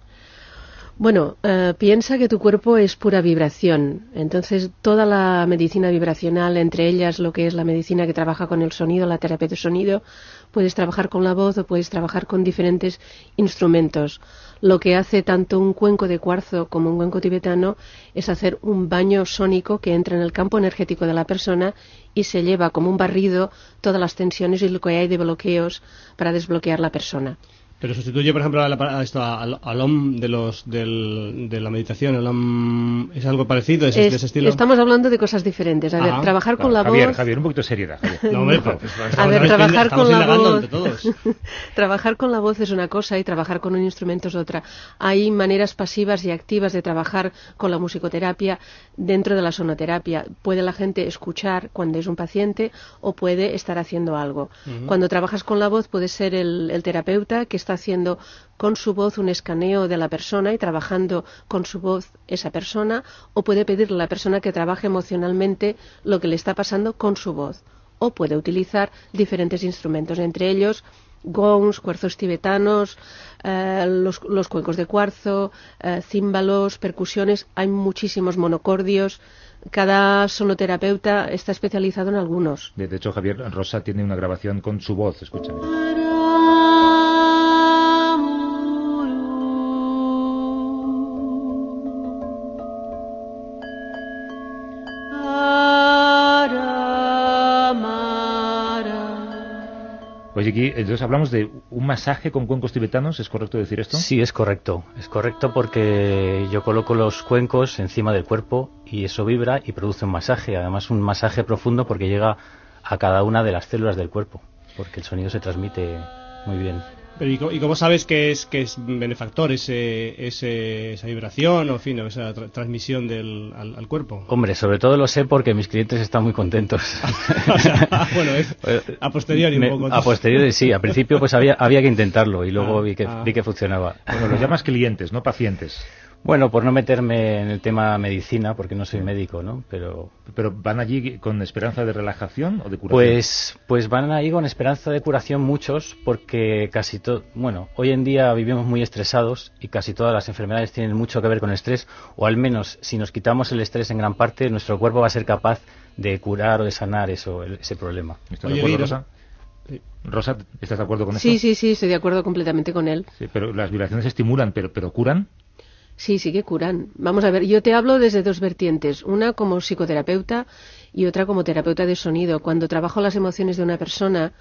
K: Bueno, eh, piensa que tu cuerpo es pura vibración. Entonces, toda la medicina vibracional, entre ellas lo que es la medicina que trabaja con el sonido, la terapia de sonido, puedes trabajar con la voz o puedes trabajar con diferentes instrumentos. Lo que hace tanto un cuenco de cuarzo como un cuenco tibetano es hacer un baño sónico que entra en el campo energético de la persona y se lleva como un barrido todas las tensiones y lo que hay de bloqueos para desbloquear la persona.
G: Pero sustituye, por ejemplo, a, la- a esto, al, al OM de, los, del, de la meditación. El OM, ¿Es algo parecido de ese,
K: Es-
G: de ese estilo?
K: Estamos hablando de cosas diferentes. A ver,
G: Ah,
K: trabajar con la
A: Javier,
K: voz.
A: Javier, un poquito de seriedad. Javier.
G: No, pues, pues,
K: A
G: estamos-
K: ver, trabajar con la voz.
G: todos. (laughs)
K: trabajar con la voz es una cosa y trabajar con un instrumento es otra. Hay maneras pasivas y activas de trabajar con la musicoterapia dentro de la sonoterapia. Puede la gente escuchar cuando es un paciente o puede estar haciendo algo. Cuando trabajas con la voz puede ser el, el terapeuta que está haciendo con su voz un escaneo de la persona y trabajando con su voz esa persona o puede pedirle a la persona que trabaje emocionalmente lo que le está pasando con su voz o puede utilizar diferentes instrumentos, entre ellos gongs, cuarzos tibetanos, eh, los, los cuencos de cuarzo, eh, címbalos, percusiones, hay muchísimos monocordios. Cada sonoterapeuta está especializado en algunos.
A: De de hecho, Javier, Rosa tiene una grabación con su voz, escúchame. Entonces hablamos de un masaje con cuencos tibetanos, ¿es correcto decir esto?
J: Sí, es correcto. Es correcto porque yo coloco los cuencos encima del cuerpo y eso vibra y produce un masaje. Además, un masaje profundo porque llega a cada una de las células del cuerpo. Porque el sonido se transmite muy bien.
G: Pero ¿y cómo, y cómo sabes que es que es benefactor ese, ese- esa vibración o en fin, o esa tra- transmisión del, al, al cuerpo?
J: Hombre, sobre todo lo sé porque mis clientes están muy contentos.
G: O (laughs) sea, bueno, es (laughs) a posteriori un poco.
J: A posteriori sí, al principio pues había, había que intentarlo y luego
G: Ah,
J: vi, que,
G: ah.
J: vi que funcionaba.
A: Bueno, los llamas clientes, no pacientes.
J: Bueno, por no meterme en el tema medicina, porque no soy médico, ¿no? Pero
A: ¿Pero van allí con esperanza de relajación o de curación?
J: Pues, pues van ahí con esperanza de curación muchos, porque casi todo, bueno, hoy en día vivimos muy estresados y casi todas las enfermedades tienen mucho que ver con el estrés, o al menos si nos quitamos el estrés en gran parte, nuestro cuerpo va a ser capaz de curar o de sanar eso, el- ese problema.
A: ¿Estás
G: Oye,
A: de acuerdo, Rosa? Rosa, ¿estás de acuerdo con
K: Sí,
A: esto?
K: sí, sí, estoy de acuerdo completamente con él.
A: Sí, pero las vibraciones estimulan, pero, pero curan.
K: Sí, sí que curan. Vamos a ver, yo te hablo desde dos vertientes. Una como psicoterapeuta y otra como terapeuta de sonido. Cuando trabajo las emociones de una persona,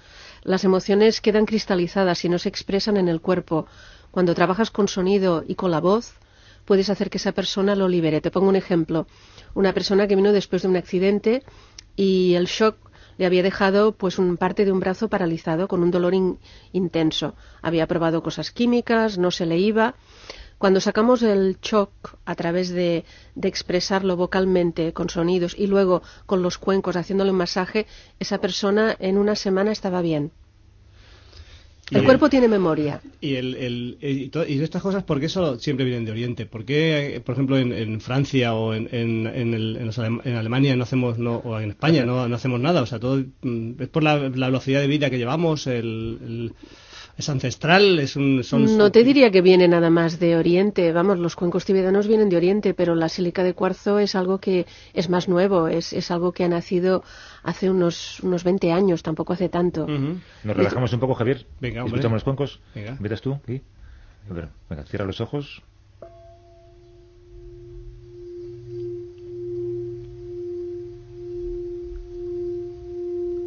K: las emociones quedan cristalizadas y no se expresan en el cuerpo. Cuando trabajas con sonido y con la voz, puedes hacer que esa persona lo libere. Te pongo un ejemplo. Una persona que vino después de un accidente y el shock le había dejado pues un parte de un brazo paralizado con un dolor in- intenso. Había probado cosas químicas, no se le iba. Cuando sacamos el shock a través de, de expresarlo vocalmente con sonidos y luego con los cuencos haciéndole un masaje, esa persona en una semana estaba bien. El
G: Y-
K: cuerpo tiene memoria.
G: Y, el, el- y, to- y estas cosas, ¿por qué solo siempre vienen de Oriente? ¿Por qué, eh, por ejemplo, en, en Francia o en, en, en el- en los en Alemania no hacemos, no, o en España no, no hacemos nada? O sea, todo mm, es por la, la velocidad de vida que llevamos, el- es ancestral, es un... Son,
K: No te diría que viene nada más de Oriente. Vamos, los cuencos tibetanos vienen de Oriente, pero la sílica de cuarzo es algo que es más nuevo, es, es algo que ha nacido hace unos, unos 20 años, tampoco hace tanto.
A: Nos relajamos un poco, Javier.
G: Venga, hombre.
A: Escuchamos los cuencos.
G: Venga.
A: ¿Empiezas tú? ¿Sí? A ver, venga, cierra los ojos.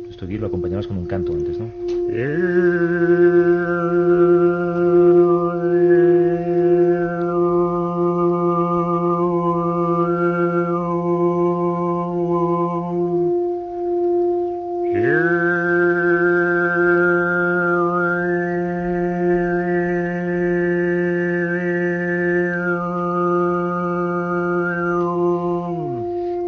A: Esto aquí lo acompañamos con un canto antes, ¿no?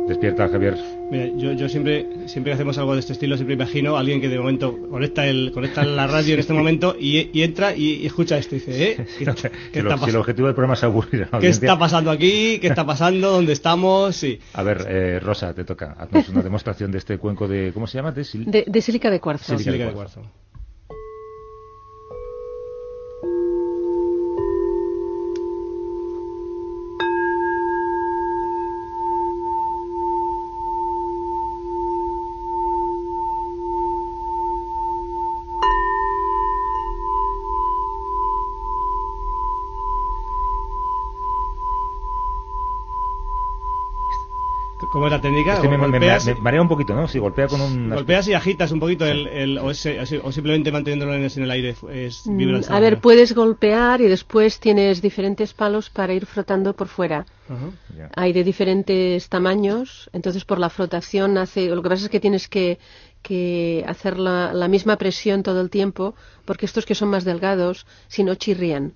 A: Despierta, Javier.
G: Mira, yo, yo siempre, siempre que hacemos algo de este estilo, siempre imagino a alguien que de momento conecta el, conecta la radio en este momento y, y entra y, y escucha esto y dice, ¿eh? ¿Qué, qué
A: Si,
G: está
A: lo- si el
G: pasando?
A: objetivo del programa es aburrir a la
G: ¿Qué
A: audiencia.
G: está pasando aquí? ¿Qué está pasando? ¿Dónde estamos? Sí.
A: A ver, eh, Rosa, te toca. Haznos una demostración de este cuenco de... ¿Cómo se llama? De sil-
K: De, de sílica de cuarzo.
A: Sílica de
G: Sílica de
A: cuarzo.
G: Cuarzo. ¿Cómo es la técnica?
A: Es que me, me- me-
G: ¿Golpeas?
A: me marea un poquito, ¿no? Si golpea con un...
G: Golpeas y agitas un poquito el, el- o, ese- o simplemente manteniéndolo en, en el aire es
K: Mm, A ver, puedes golpear y después tienes diferentes palos para ir frotando por fuera.
G: Ajá.
K: Hay de diferentes tamaños, entonces por la frotación hace. Lo que pasa es que tienes que, que hacer la, la misma presión todo el tiempo, porque estos que son más delgados, si no chirrían.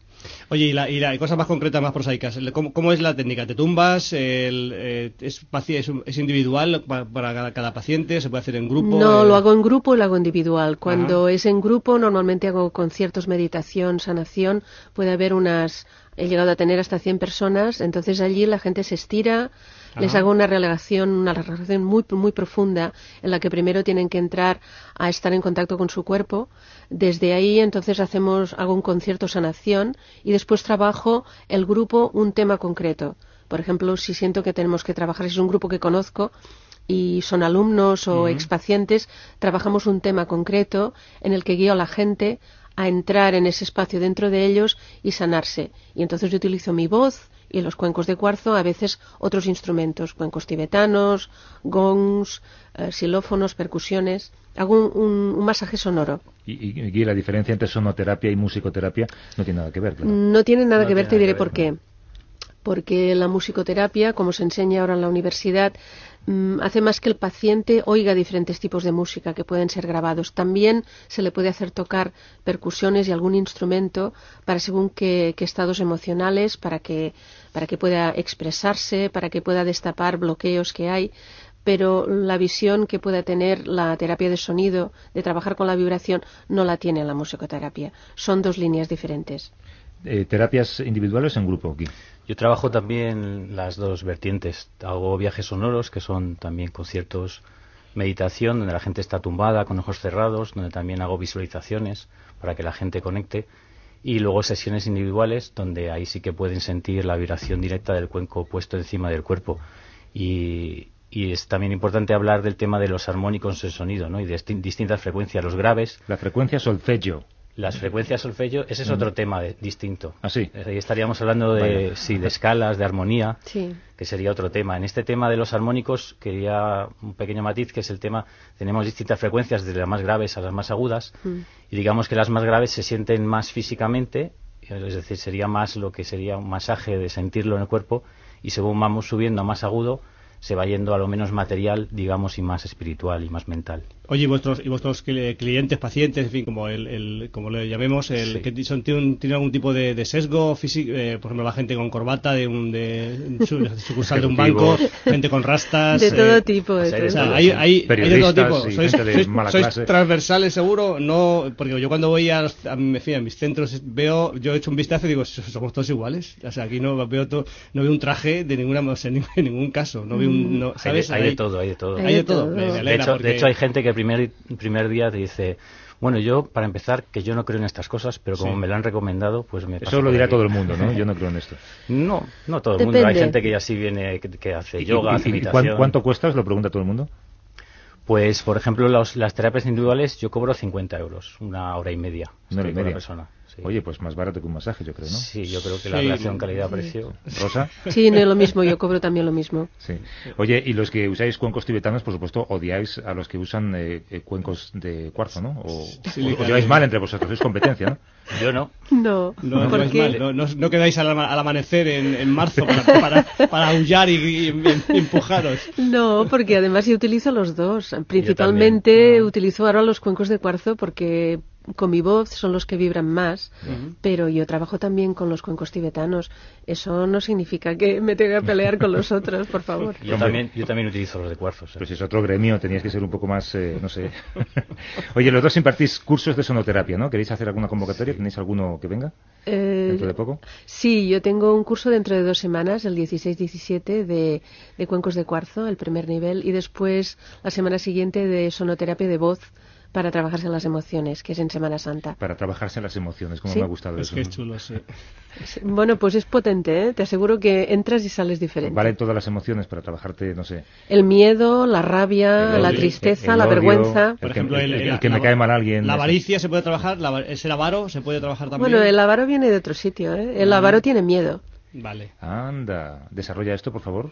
G: Oye, y, la, y la- y cosas más concretas, más prosaicas. ¿Cómo, cómo es la técnica? ¿Te tumbas? El, eh, es, es, es individual pa- para, cada, cada paciente? ¿Se puede hacer en grupo?
K: No,
G: Eh,
K: lo hago en grupo y lo hago individual. Cuando es en grupo, normalmente hago conciertos, meditación, sanación. Puede haber unas. He llegado a tener hasta 100 personas, entonces allí la gente se estira. Les hago una relajación, una relajación muy, muy profunda, en la que primero tienen que entrar a estar en contacto con su cuerpo. Desde ahí, entonces, hacemos, hago un concierto sanación y después trabajo el grupo un tema concreto. Por ejemplo, si siento que tenemos que trabajar, si es un grupo que conozco, y son alumnos o
L: Ujú.
K: expacientes, trabajamos un tema concreto en el que guío a la gente a entrar en ese espacio dentro de ellos y sanarse. Y entonces yo utilizo mi voz y en los cuencos de cuarzo a veces otros instrumentos, cuencos tibetanos, gongs, eh, xilófonos, percusiones. Hago un, un- un masaje sonoro.
A: Y, y- y la diferencia entre sonoterapia y musicoterapia no tiene nada que ver, claro.
K: No tiene nada
A: No
K: que ver, te diré por qué. Porque la musicoterapia, como se enseña ahora en la universidad, hace más que el paciente oiga diferentes tipos de música que pueden ser grabados. También se le puede hacer tocar percusiones y algún instrumento para según qué, estados emocionales, para que, para que pueda expresarse, para que pueda destapar bloqueos que hay pero la visión que pueda tener la terapia de sonido, de trabajar con la vibración, no la tiene la musicoterapia. Son dos líneas diferentes.
A: Eh, ¿Terapias individuales en grupo?
J: Yo trabajo también las dos vertientes. Hago viajes sonoros, que son también conciertos, meditación, donde la gente está tumbada con ojos cerrados, donde también hago visualizaciones para que la gente conecte. Y luego sesiones individuales, donde ahí sí que pueden sentir la vibración directa del cuenco puesto encima del cuerpo. Y, es también importante hablar del tema de los armónicos en sonido, ¿no? Y de distin- distintas frecuencias, los graves.
A: La frecuencia solfeggio.
J: Las frecuencias solfeggio, ese es otro tema de- distinto.
A: ¿Ah, sí?
J: Ahí estaríamos hablando de, sí, de escalas, de armonía,
K: Sí.
J: que sería otro tema. En este tema de los armónicos quería un pequeño matiz, que es el tema, tenemos distintas frecuencias, desde las más graves a las más agudas,
K: Mm.
J: y digamos que las más graves se sienten más físicamente, es decir, sería más lo que sería un masaje de sentirlo en el cuerpo, y según vamos subiendo a más agudo, se va yendo a lo menos material, digamos, y más espiritual y más mental.
G: Oye, y vuestros, y vuestros cli- clientes, pacientes, en fin, como el, el- como le llamemos, el,
J: Sí.
G: que son, tienen, tienen algún tipo de, de sesgo físico, eh, por ejemplo, la gente con corbata de un de, su- sucursal de un banco, gente con rastas.
K: De todo
G: eh,
K: tipo, de
J: o sea, hay de
G: o sea,
K: todo.
J: todo,
G: hay, hay, hay de todo tipo. Sois,
A: gente de
G: sois-
A: mala
G: sois transversales seguro, no, porque yo cuando voy a, los- a, en fin, a mis centros veo, yo he hecho un vistazo y digo, somos todos iguales. O sea, aquí no veo to- no veo un traje de ninguna, o sea, (laughs) en ningún- caso. No veo un, no,
J: Hay de,
G: ¿sabes?
J: hay de todo, hay de todo.
G: Hay de todo.
K: todo.
G: Me- me
J: De hecho,
G: porque-
J: de hecho, hay gente que primer, primer día te dice, bueno, yo, para empezar, que yo no creo en estas cosas, pero como
G: Sí.
J: me lo han recomendado, pues me
A: Eso lo dirá
J: aquí".
A: todo el mundo, ¿no? (laughs) Yo no creo en esto.
J: No, no todo el mundo. Hay gente que ya sí viene, que, que hace
A: ¿Y-
J: yoga,
A: y-
J: hace
A: y
J: meditación.
A: cuán- ¿Cuánto cuesta? Os lo pregunta todo el mundo.
J: Pues, por ejemplo, los- las terapias individuales yo cobro 50 euros, una hora y media.
A: Una hora y media.
J: persona. Sí.
A: Oye, pues más barato que un masaje, yo creo, ¿no?
J: Sí, yo creo que la
G: Sí.
J: relación calidad-precio...
A: Rosa.
K: Sí, no es lo mismo, yo cobro también lo mismo.
A: Sí. Oye, y los que usáis cuencos tibetanos, por supuesto, odiáis a los que usan eh, eh, cuencos de cuarzo, ¿no? O,
G: Sí,
A: o- lleváis mal entre vosotros, sois competencia, ¿no?
J: Yo no.
K: No,
G: No,
K: ¿por
G: no,
K: qué?
G: mal, no, no, no quedáis al, ama- al amanecer en, en marzo para, para, para aullar y, y- y empujaros.
K: No, porque además yo utilizo los dos. Principalmente utilizo ahora los cuencos de cuarzo porque con mi voz son los que vibran más, pero yo trabajo también con los cuencos tibetanos. Eso no significa que me tenga que pelear con los otros, por favor.
J: Yo también, yo también utilizo los de cuarzo. o sea.
A: Pero si es otro gremio, teníais que ser un poco más, eh, no sé. (laughs) Oye, los dos impartís cursos de sonoterapia, ¿no? ¿Queréis hacer alguna convocatoria? ¿Tenéis alguno que venga
K: Eh,
A: dentro de poco?
K: Sí, yo tengo un curso dentro de dos semanas, el 16-17, de, de cuencos de cuarzo, el primer nivel, y después la semana siguiente de sonoterapia de voz para trabajarse las emociones, que es en Semana Santa.
A: Para trabajarse las emociones, como
K: Sí.
A: me ha gustado
G: Es
A: eso.
G: que es
A: ¿no?
G: chulo, sí.
K: Bueno, pues es potente, ¿eh? te aseguro que entras y sales diferente.
A: Valen todas las emociones para trabajarte, no sé.
K: El miedo, la rabia,
A: el
K: la tristeza,
A: el
K: la
A: odio,
K: vergüenza.
A: El
G: Por
A: que-
G: ejemplo,
A: el-
G: el,
A: el
G: la-
A: que me
G: la-
A: cae mal alguien.
G: La avaricia se puede trabajar, la, av- ese avaro se puede trabajar también.
K: Bueno, el avaro viene de otro sitio, ¿eh? El avaro tiene miedo.
G: Vale.
A: Anda, desarrolla esto, por favor.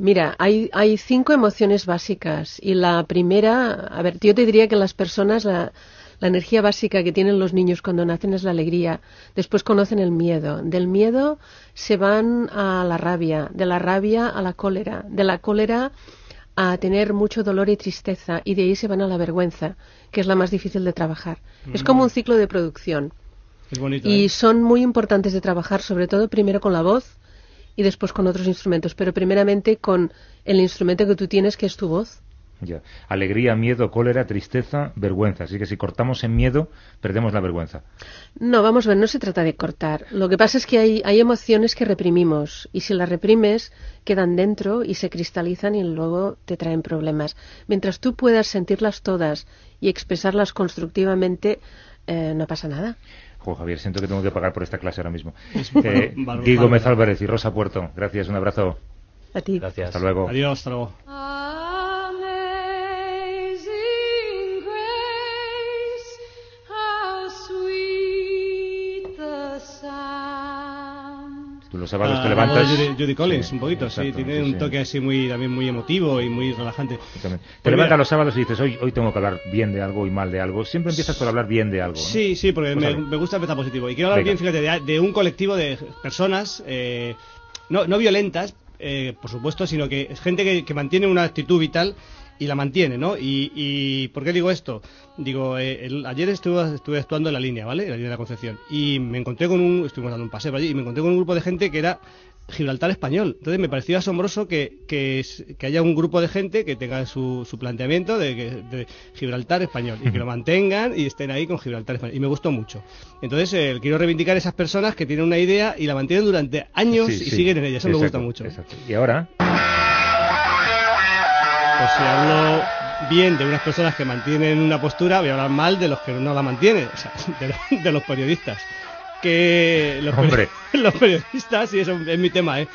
K: Mira, hay, hay cinco emociones básicas y la primera, a ver, yo te diría que las personas, la, la energía básica que tienen los niños cuando nacen es la alegría, después conocen el miedo, del miedo se van a la rabia, de la rabia a la cólera, de la cólera a tener mucho dolor y tristeza y de ahí se van a la vergüenza, que es la más difícil de trabajar. Es como un ciclo de producción
G: Es bonito.
K: y
G: ¿eh?
K: son muy importantes de trabajar, sobre todo primero con la voz y después con otros instrumentos, pero primeramente con el instrumento que tú tienes, que es tu voz.
A: Ya. Alegría, miedo, cólera, tristeza, vergüenza. Así que si cortamos en miedo, perdemos la vergüenza.
K: No, vamos a ver, no se trata de cortar. Lo que pasa es que hay, hay emociones que reprimimos y si las reprimes quedan dentro y se cristalizan y luego te traen problemas. Mientras tú puedas sentirlas todas y expresarlas constructivamente, eh, no pasa nada.
A: Jo, Javier, siento que tengo que pagar por esta clase ahora mismo.
G: Es
A: Eh, Guy Gómez Álvarez y Rosa Puerto, gracias, un abrazo.
K: A ti.
J: Gracias.
A: Hasta luego.
G: Adiós, hasta luego.
A: Tú los sábados
G: Ah,
A: te levantas.
G: Judy, Judy Collins, un poquito, sí. Tiene
A: sí,
G: un
A: sí.
G: toque así muy, también muy emotivo y muy relajante.
A: Exactamente. Te levantas
G: mira,
A: los sábados y dices, hoy, hoy tengo que hablar bien de algo y mal de algo. Siempre empiezas por hablar bien de algo. ¿no?
G: Sí, sí, porque
A: Pues
G: me, me gusta empezar positivo. Y quiero hablar
A: Venga.
G: bien, fíjate, de, de un colectivo de personas, eh, no, no violentas, eh, por supuesto, sino que es gente que, que mantiene una actitud vital y la mantiene, ¿no? Y, y ¿por qué digo esto? Digo, eh, el- ayer estuve, estuve actuando en la línea, ¿vale? En la línea de la Concepción. Y me encontré con un, estuvimos dando un paseo por allí, y me encontré con un grupo de gente que era Gibraltar español. Entonces me pareció asombroso que, que, que haya un grupo de gente que tenga su, su planteamiento de, de Gibraltar español y que lo mantengan y estén ahí con Gibraltar español. Y me gustó mucho. Entonces eh, quiero reivindicar esas personas que tienen una idea y la mantienen durante años
A: Sí,
G: y
A: sí.
G: siguen en ella. Eso me gusta
A: Exacto,
G: mucho.
A: exacto. Y ahora,
G: Pues si hablo bien de unas personas que mantienen una postura, voy a hablar mal de los que no la mantienen, o sea, (laughs) de, de los periodistas. Que los, peri-
A: Hombre. (laughs)
G: los periodistas, y eso es mi tema, ¿eh?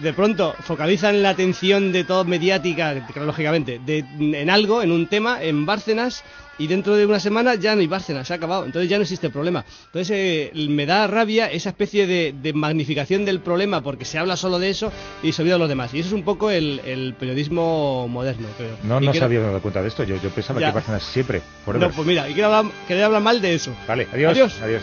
G: De pronto focalizan la atención de todo mediática, lógicamente, de, en algo, en un tema, en Bárcenas, y dentro de una semana ya no hay Bárcenas, se ha acabado, entonces ya no existe problema. Entonces eh, me da rabia esa especie de, de magnificación del problema porque se habla solo de eso y se olvida de los demás. Y eso es un poco el, el periodismo moderno, creo.
A: No,
G: Y
A: no
G: quiero-
A: se había dado cuenta de esto. Yo, yo pensaba
G: Ya.
A: que Bárcenas siempre. forever.
G: No, pues mira, y quiero hablar, quería hablar mal de eso.
A: Vale, adiós.
G: Adiós.
A: adiós.